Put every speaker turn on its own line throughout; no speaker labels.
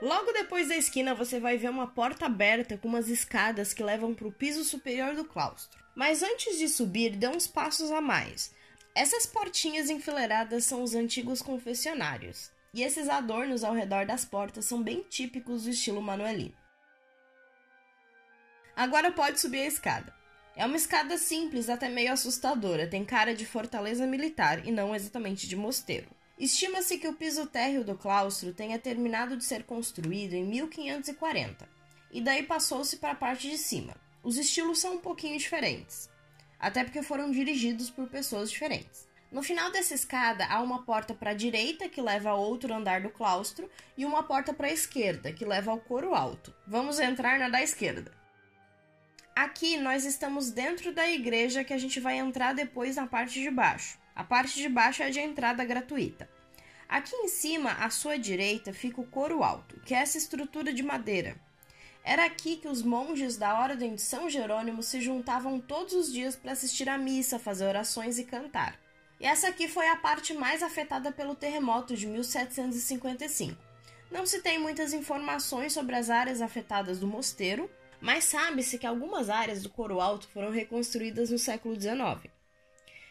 Logo depois da esquina você vai ver uma porta aberta com umas escadas que levam para o piso superior do claustro. Mas antes de subir, dê uns passos a mais. Essas portinhas enfileiradas são os antigos confessionários, e esses adornos ao redor das portas são bem típicos do estilo manuelino. Agora pode subir a escada. É uma escada simples, até meio assustadora, tem cara de fortaleza militar e não exatamente de mosteiro. Estima-se que o piso térreo do claustro tenha terminado de ser construído em 1540, e daí passou-se para a parte de cima. Os estilos são um pouquinho diferentes, até porque foram dirigidos por pessoas diferentes. No final dessa escada há uma porta para a direita que leva a outro andar do claustro e uma porta para a esquerda que leva ao coro alto. Vamos entrar na da esquerda. Aqui nós estamos dentro da igreja que a gente vai entrar depois na parte de baixo. A parte de baixo é de entrada gratuita. Aqui em cima, à sua direita, fica o coro alto, que é essa estrutura de madeira. Era aqui que os monges da Ordem de São Jerônimo se juntavam todos os dias para assistir à missa, fazer orações e cantar. E essa aqui foi a parte mais afetada pelo terremoto de 1755. Não se tem muitas informações sobre as áreas afetadas do mosteiro, mas sabe-se que algumas áreas do coro alto foram reconstruídas no século XIX.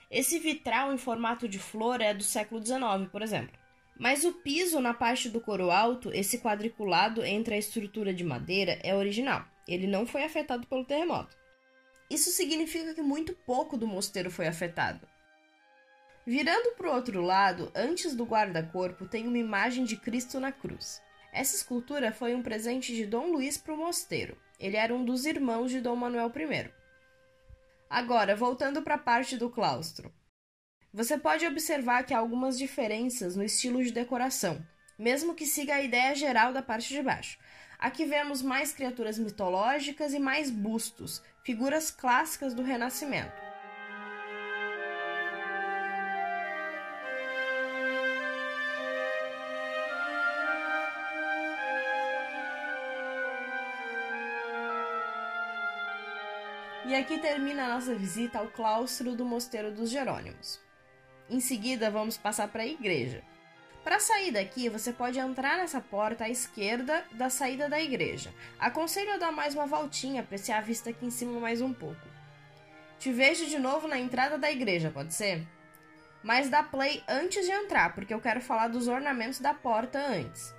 Esse vitral em formato de flor é do século XIX, por exemplo. Mas o piso na parte do coro alto, esse quadriculado entre a estrutura de madeira, é original. Ele não foi afetado pelo terremoto. Isso significa que muito pouco do mosteiro foi afetado. Virando para o outro lado, antes do guarda-corpo, tem uma imagem de Cristo na cruz. Essa escultura foi um presente de Dom Luís para o mosteiro. Ele era um dos irmãos de Dom Manuel I. Agora, voltando para a parte do claustro. Você pode observar que há algumas diferenças no estilo de decoração, mesmo que siga a ideia geral da parte de baixo. Aqui vemos mais criaturas mitológicas e mais bustos, figuras clássicas do Renascimento. E aqui termina a nossa visita ao claustro do Mosteiro dos Jerônimos. Em seguida, vamos passar para a igreja. Para sair daqui, você pode entrar nessa porta à esquerda da saída da igreja. Aconselho a dar mais uma voltinha, apreciar a vista aqui em cima mais um pouco. Te vejo de novo na entrada da igreja, pode ser? Mas dá play antes de entrar, porque eu quero falar dos ornamentos da porta antes.